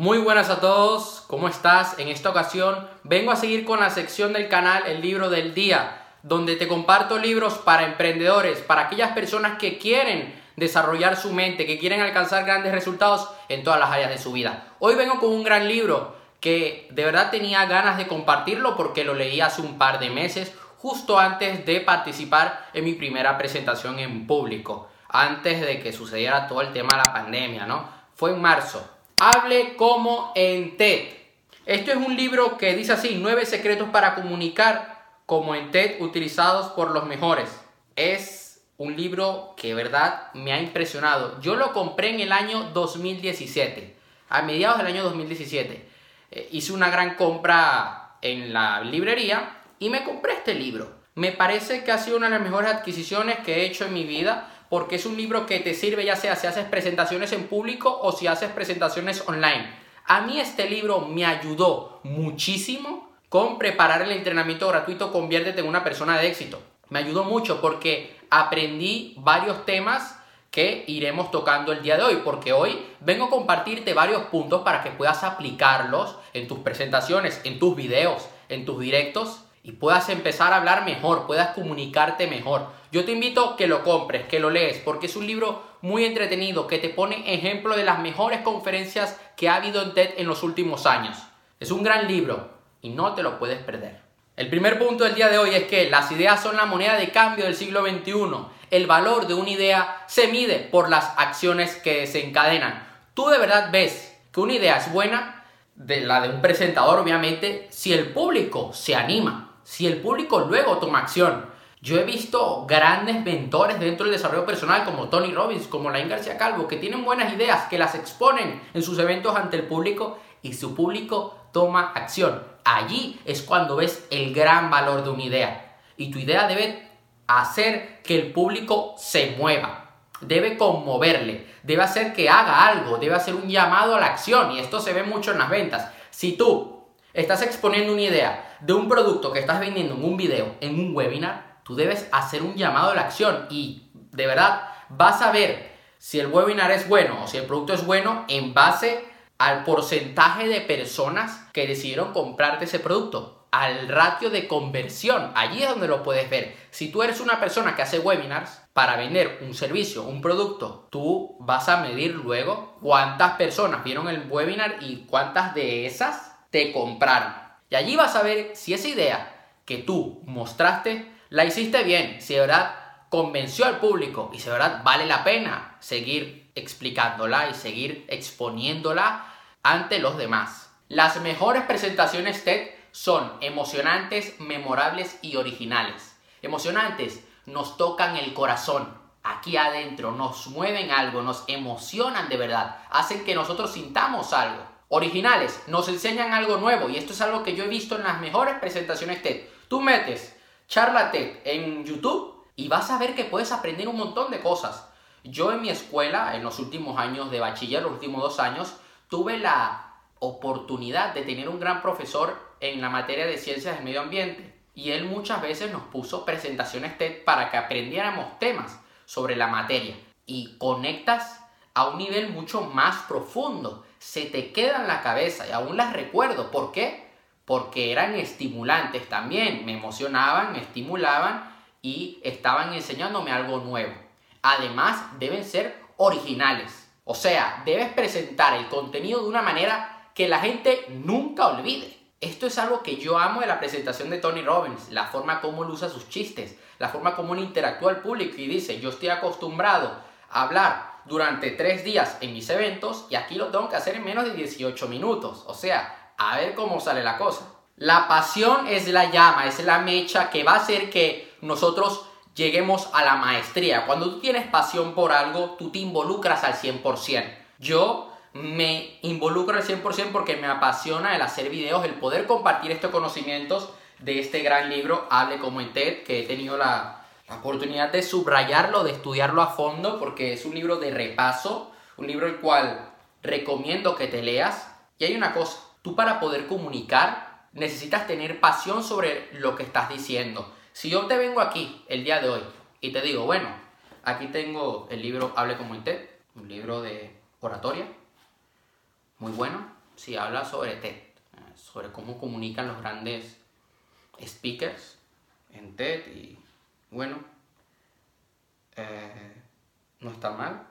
Muy buenas a todos, ¿cómo estás? En esta ocasión vengo a seguir con la sección del canal El libro del día, donde te comparto libros para emprendedores, para aquellas personas que quieren desarrollar su mente, que quieren alcanzar grandes resultados en todas las áreas de su vida. Hoy vengo con un gran libro que de verdad tenía ganas de compartirlo porque lo leí hace un par de meses, justo antes de participar en mi primera presentación en público, antes de que sucediera todo el tema de la pandemia, ¿no? Fue en marzo. Hable como en TED. Esto es un libro que dice así, nueve secretos para comunicar como en TED utilizados por los mejores. Es un libro que verdad me ha impresionado. Yo lo compré en el año 2017, a mediados del año 2017. Eh, hice una gran compra en la librería y me compré este libro. Me parece que ha sido una de las mejores adquisiciones que he hecho en mi vida porque es un libro que te sirve ya sea si haces presentaciones en público o si haces presentaciones online. A mí este libro me ayudó muchísimo con preparar el entrenamiento gratuito Conviértete en una persona de éxito. Me ayudó mucho porque aprendí varios temas que iremos tocando el día de hoy, porque hoy vengo a compartirte varios puntos para que puedas aplicarlos en tus presentaciones, en tus videos, en tus directos y puedas empezar a hablar mejor, puedas comunicarte mejor. Yo te invito que lo compres, que lo lees, porque es un libro muy entretenido que te pone ejemplo de las mejores conferencias que ha habido en TED en los últimos años. Es un gran libro y no te lo puedes perder. El primer punto del día de hoy es que las ideas son la moneda de cambio del siglo XXI. El valor de una idea se mide por las acciones que desencadenan. Tú de verdad ves que una idea es buena, de la de un presentador obviamente, si el público se anima si el público luego toma acción. Yo he visto grandes mentores dentro del desarrollo personal como Tony Robbins, como Lain García Calvo, que tienen buenas ideas, que las exponen en sus eventos ante el público y su público toma acción. Allí es cuando ves el gran valor de una idea. Y tu idea debe hacer que el público se mueva. Debe conmoverle, debe hacer que haga algo, debe hacer un llamado a la acción. Y esto se ve mucho en las ventas. Si tú estás exponiendo una idea de un producto que estás vendiendo en un video, en un webinar, tú debes hacer un llamado a la acción y de verdad vas a ver si el webinar es bueno o si el producto es bueno en base al porcentaje de personas que decidieron comprarte ese producto, al ratio de conversión. Allí es donde lo puedes ver. Si tú eres una persona que hace webinars para vender un servicio, un producto, tú vas a medir luego cuántas personas vieron el webinar y cuántas de esas te compraron. Y allí vas a ver si esa idea que tú mostraste la hiciste bien, si de verdad convenció al público y si de verdad vale la pena seguir explicándola y seguir exponiéndola ante los demás. Las mejores presentaciones TED son emocionantes, memorables y originales. Emocionantes nos tocan el corazón, aquí adentro, nos mueven algo, nos emocionan de verdad, hacen que nosotros sintamos algo originales, nos enseñan algo nuevo y esto es algo que yo he visto en las mejores presentaciones TED. Tú metes charla TED en YouTube y vas a ver que puedes aprender un montón de cosas. Yo en mi escuela, en los últimos años de bachiller, los últimos dos años, tuve la oportunidad de tener un gran profesor en la materia de ciencias del medio ambiente y él muchas veces nos puso presentaciones TED para que aprendiéramos temas sobre la materia y conectas a un nivel mucho más profundo se te queda en la cabeza y aún las recuerdo. ¿Por qué? Porque eran estimulantes también, me emocionaban, me estimulaban y estaban enseñándome algo nuevo. Además, deben ser originales. O sea, debes presentar el contenido de una manera que la gente nunca olvide. Esto es algo que yo amo de la presentación de Tony Robbins, la forma como él usa sus chistes, la forma como él interactúa al público y dice, yo estoy acostumbrado a hablar durante tres días en mis eventos y aquí lo tengo que hacer en menos de 18 minutos. O sea, a ver cómo sale la cosa. La pasión es la llama, es la mecha que va a hacer que nosotros lleguemos a la maestría. Cuando tú tienes pasión por algo, tú te involucras al 100%. Yo me involucro al 100% porque me apasiona el hacer videos, el poder compartir estos conocimientos de este gran libro, Hable como en TED, que he tenido la, la oportunidad de subrayarlo, de estudiarlo a fondo, porque es un libro de repaso, un libro el cual recomiendo que te leas. Y hay una cosa, tú para poder comunicar necesitas tener pasión sobre lo que estás diciendo. Si yo te vengo aquí el día de hoy y te digo, bueno, aquí tengo el libro Hable como TED, un libro de oratoria, muy bueno, sí, habla sobre TED, sobre cómo comunican los grandes speakers en TED y bueno, eh, no está mal.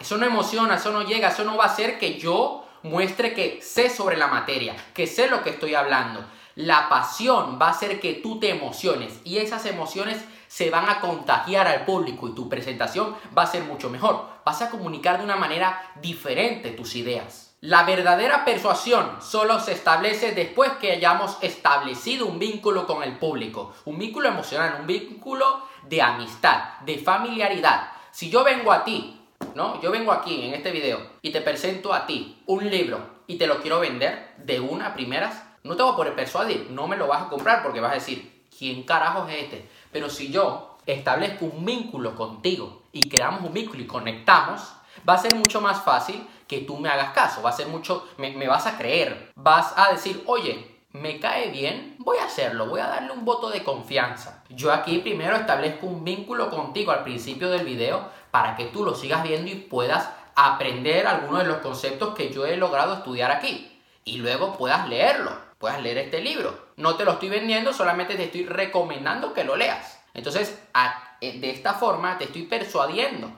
Eso no emociona, eso no llega, eso no va a hacer que yo muestre que sé sobre la materia, que sé lo que estoy hablando. La pasión va a hacer que tú te emociones y esas emociones se van a contagiar al público y tu presentación va a ser mucho mejor. Vas a comunicar de una manera diferente tus ideas. La verdadera persuasión solo se establece después que hayamos establecido un vínculo con el público, un vínculo emocional, un vínculo de amistad, de familiaridad. Si yo vengo a ti, ¿no? Yo vengo aquí en este video y te presento a ti un libro y te lo quiero vender de una primeras, no te voy a poder persuadir, no me lo vas a comprar porque vas a decir, ¿quién carajo es este? Pero si yo establezco un vínculo contigo y creamos un vínculo y conectamos, va a ser mucho más fácil que tú me hagas caso, va a ser mucho, me, me vas a creer, vas a decir, oye, me cae bien, voy a hacerlo, voy a darle un voto de confianza. Yo aquí primero establezco un vínculo contigo al principio del video para que tú lo sigas viendo y puedas aprender algunos de los conceptos que yo he logrado estudiar aquí. Y luego puedas leerlo, puedas leer este libro. No te lo estoy vendiendo, solamente te estoy recomendando que lo leas. Entonces, eh, de esta forma te estoy persuadiendo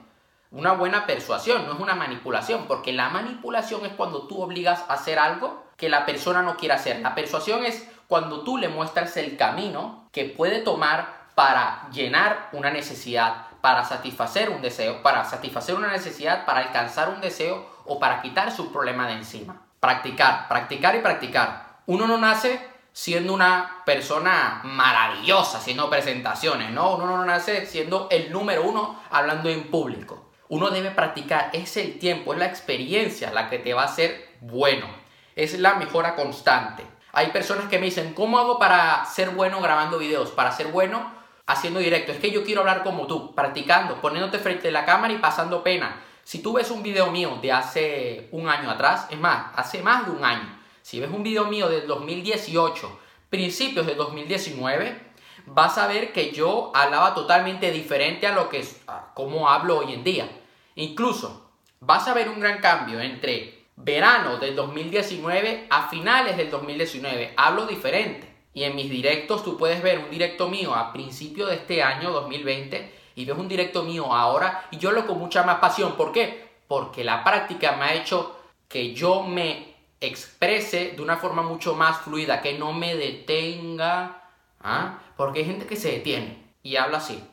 una buena persuasión, no es una manipulación, porque la manipulación es cuando tú obligas a hacer algo que la persona no quiere hacer. La persuasión es cuando tú le muestras el camino que puede tomar para llenar una necesidad, para satisfacer un deseo, para satisfacer una necesidad, para alcanzar un deseo o para quitar su problema de encima. Practicar, practicar y practicar. Uno no nace siendo una persona maravillosa haciendo presentaciones, ¿no? Uno no nace siendo el número uno hablando en público uno debe practicar, es el tiempo, es la experiencia la que te va a hacer bueno, es la mejora constante. Hay personas que me dicen, ¿cómo hago para ser bueno grabando videos? Para ser bueno haciendo directo. Es que yo quiero hablar como tú, practicando, poniéndote frente a la cámara y pasando pena. Si tú ves un video mío de hace un año atrás, es más, hace más de un año, si ves un video mío del 2018, principios de 2019, vas a ver que yo hablaba totalmente diferente a lo que es, como hablo hoy en día. Incluso vas a ver un gran cambio entre verano del 2019 a finales del 2019. Hablo diferente. Y en mis directos tú puedes ver un directo mío a principio de este año 2020 y ves un directo mío ahora y yo lo con mucha más pasión. ¿Por qué? Porque la práctica me ha hecho que yo me exprese de una forma mucho más fluida, que no me detenga. ¿ah? Porque hay gente que se detiene y habla así.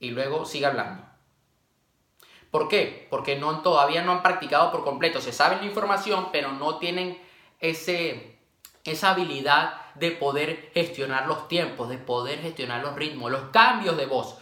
Y luego sigue hablando. ¿Por qué? Porque no, todavía no han practicado por completo. Se sabe la información, pero no tienen ese, esa habilidad de poder gestionar los tiempos, de poder gestionar los ritmos, los cambios de voz,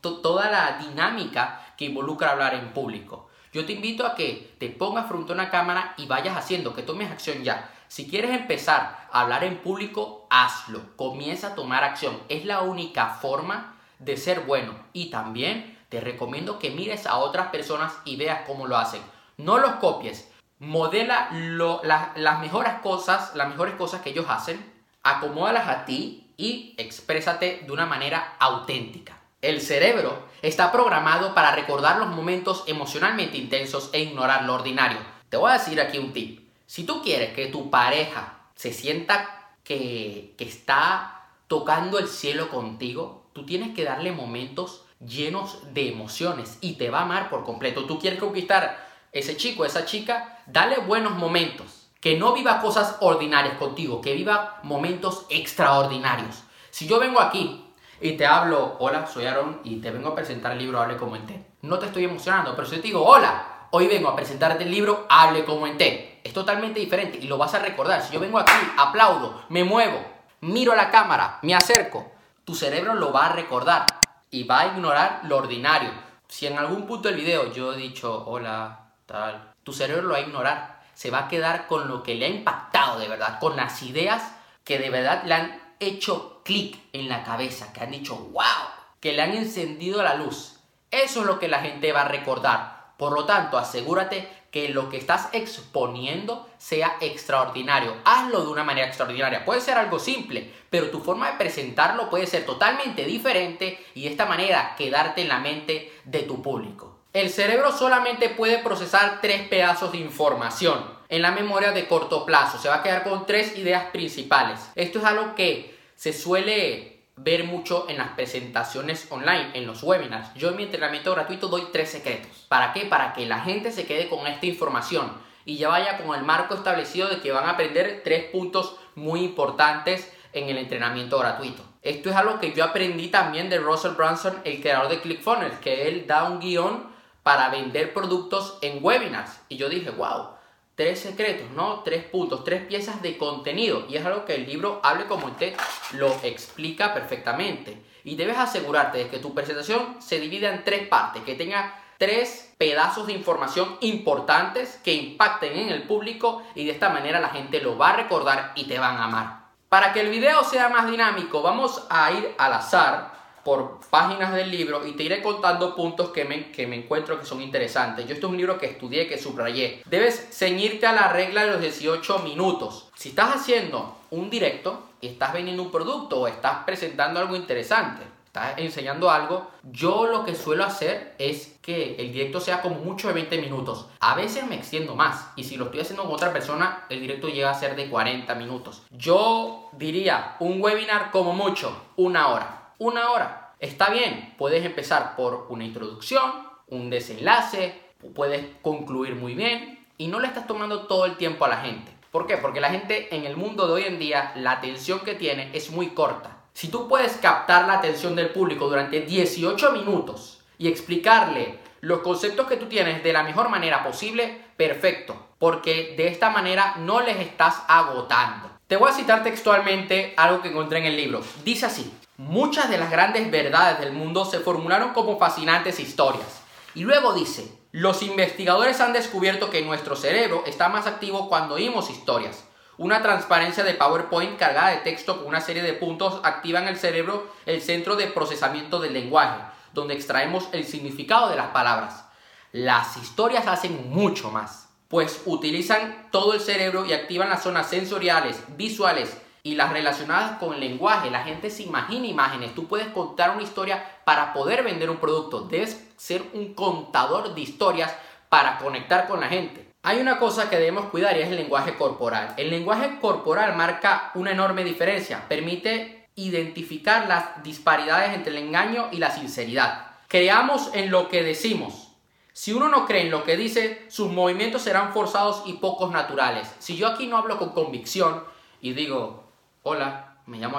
toda la dinámica que involucra hablar en público. Yo te invito a que te pongas frente a una cámara y vayas haciendo, que tomes acción ya. Si quieres empezar a hablar en público, hazlo. Comienza a tomar acción. Es la única forma de ser bueno. Y también te recomiendo que mires a otras personas y veas cómo lo hacen. No los copies. Modela las mejores cosas, las mejores cosas que ellos hacen, acomódalas a ti y exprésate de una manera auténtica. El cerebro está programado para recordar los momentos emocionalmente intensos e ignorar lo ordinario. Te voy a decir aquí un tip. Si tú quieres que tu pareja se sienta que, que está tocando el cielo contigo, tú tienes que darle momentos llenos de emociones y te va a amar por completo. Tú quieres conquistar ese chico, esa chica, dale buenos momentos. Que no viva cosas ordinarias contigo, que viva momentos extraordinarios. Si yo vengo aquí y te hablo, hola, soy Aaron y te vengo a presentar el libro Hable como en té. No te estoy emocionando, pero si te digo, hola, hoy vengo a presentarte el libro Hable como en té. Es totalmente diferente y lo vas a recordar. Si yo vengo aquí, aplaudo, me muevo, miro a la cámara, me acerco, tu cerebro lo va a recordar y va a ignorar lo ordinario. Si en algún punto del video yo he dicho hola, tal, tu cerebro lo va a ignorar. Se va a quedar con lo que le ha impactado de verdad, con las ideas que de verdad le han hecho clic en la cabeza, que han dicho wow, que le han encendido la luz. Eso es lo que la gente va a recordar. Por lo tanto, asegúrate que lo que estás exponiendo sea extraordinario. Hazlo de una manera extraordinaria. Puede ser algo simple, pero tu forma de presentarlo puede ser totalmente diferente y de esta manera quedarte en la mente de tu público. El cerebro solamente puede procesar tres pedazos de información. en la memoria de corto plazo. Se va a quedar con tres ideas principales. Esto es algo que se suele ver mucho en las presentaciones online, en los webinars. Yo en mi entrenamiento gratuito doy tres secretos. ¿Para qué? Para que la gente se quede con esta información y ya vaya con el marco establecido de que van a aprender tres puntos muy importantes en el entrenamiento gratuito. Esto es algo que yo aprendí también de Russell Brunson, el creador de ClickFunnels, que él da un guion para vender productos en webinars. Y yo dije, wow, tres secretos, ¿no? Tres puntos, tres piezas de contenido. Y es algo que el libro Hable como usted lo explica perfectamente. Y debes asegurarte de que tu presentación se divida en tres partes, que tenga tres pedazos de información importantes que impacten en el público y de esta manera la gente lo va a recordar y te van a amar. Para que el video sea más dinámico, vamos a ir al azar por páginas del libro y te iré contando puntos que me, que me encuentro que son interesantes. Yo esto es un libro que estudié, que subrayé. Debes ceñirte a la regla de los 18 minutos. Si estás haciendo un directo y estás vendiendo un producto o estás presentando algo interesante, estás enseñando algo, yo lo que suelo hacer es que el directo sea como mucho de 20 minutos. A veces me extiendo más y si lo estoy haciendo con otra persona, el directo llega a ser de 40 minutos. Yo diría un webinar como mucho, una hora una hora. Está bien, puedes empezar por una introducción, un desenlace, puedes concluir muy bien y no le estás tomando todo el tiempo a la gente. ¿Por qué? Porque la gente en el mundo de hoy en día, la atención que tiene es muy corta. Si tú puedes captar la atención del público durante 18 minutos y explicarle los conceptos que tú tienes de la mejor manera posible, perfecto. Porque de esta manera no les estás agotando. Te voy a citar textualmente algo que encontré en el libro. Dice así, Muchas de las grandes verdades del mundo se formularon como fascinantes historias. Y luego dice, los investigadores han descubierto que nuestro cerebro está más activo cuando oímos historias. Una transparencia de PowerPoint cargada de texto con una serie de puntos activa en el cerebro el centro de procesamiento del lenguaje, donde extraemos el significado de las palabras. Las historias hacen mucho más, pues utilizan todo el cerebro y activan las zonas sensoriales, visuales, y las relacionadas con el lenguaje. La gente se imagina imágenes. Tú puedes contar una historia para poder vender un producto. Debes ser un contador de historias para conectar con la gente. Hay una cosa que debemos cuidar y es el lenguaje corporal. El lenguaje corporal marca una enorme diferencia. Permite identificar las disparidades entre el engaño y la sinceridad. Creamos en lo que decimos. Si uno no cree en lo que dice, sus movimientos serán forzados y pocos naturales. Si yo aquí no hablo con convicción y digo, hola, me llamo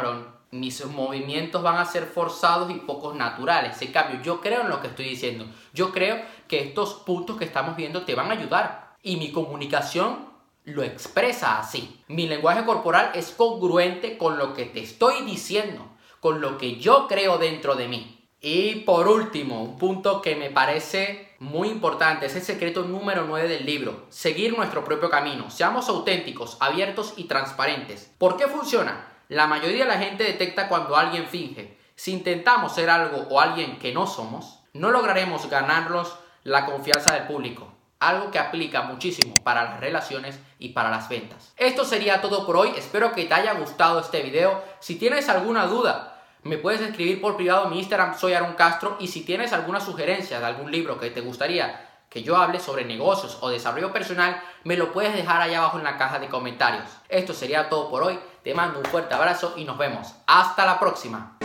mis movimientos van a ser forzados y pocos naturales. En cambio, yo creo en lo que estoy diciendo. Yo creo que estos puntos que estamos viendo te van a ayudar. Y mi comunicación lo expresa así. Mi lenguaje corporal es congruente con lo que te estoy diciendo, con lo que yo creo dentro de mí. Y por último, un punto que me parece muy importante es el secreto número 9 del libro, seguir nuestro propio camino. Seamos auténticos, abiertos y transparentes. ¿Por qué funciona? La mayoría de la gente detecta cuando alguien finge. Si intentamos ser algo o alguien que no somos, no lograremos ganarlos la confianza del público. Algo que aplica muchísimo para las relaciones y para las ventas. Esto sería todo por hoy. Espero que te haya gustado este video. Si tienes alguna duda, me puedes escribir por privado en mi Instagram, soy Aaron Castro, y si tienes alguna sugerencia de algún libro que te gustaría que yo hable sobre negocios o desarrollo personal, me lo puedes dejar allá abajo en la caja de comentarios. Esto sería todo por hoy, te mando un fuerte abrazo y nos vemos. Hasta la próxima.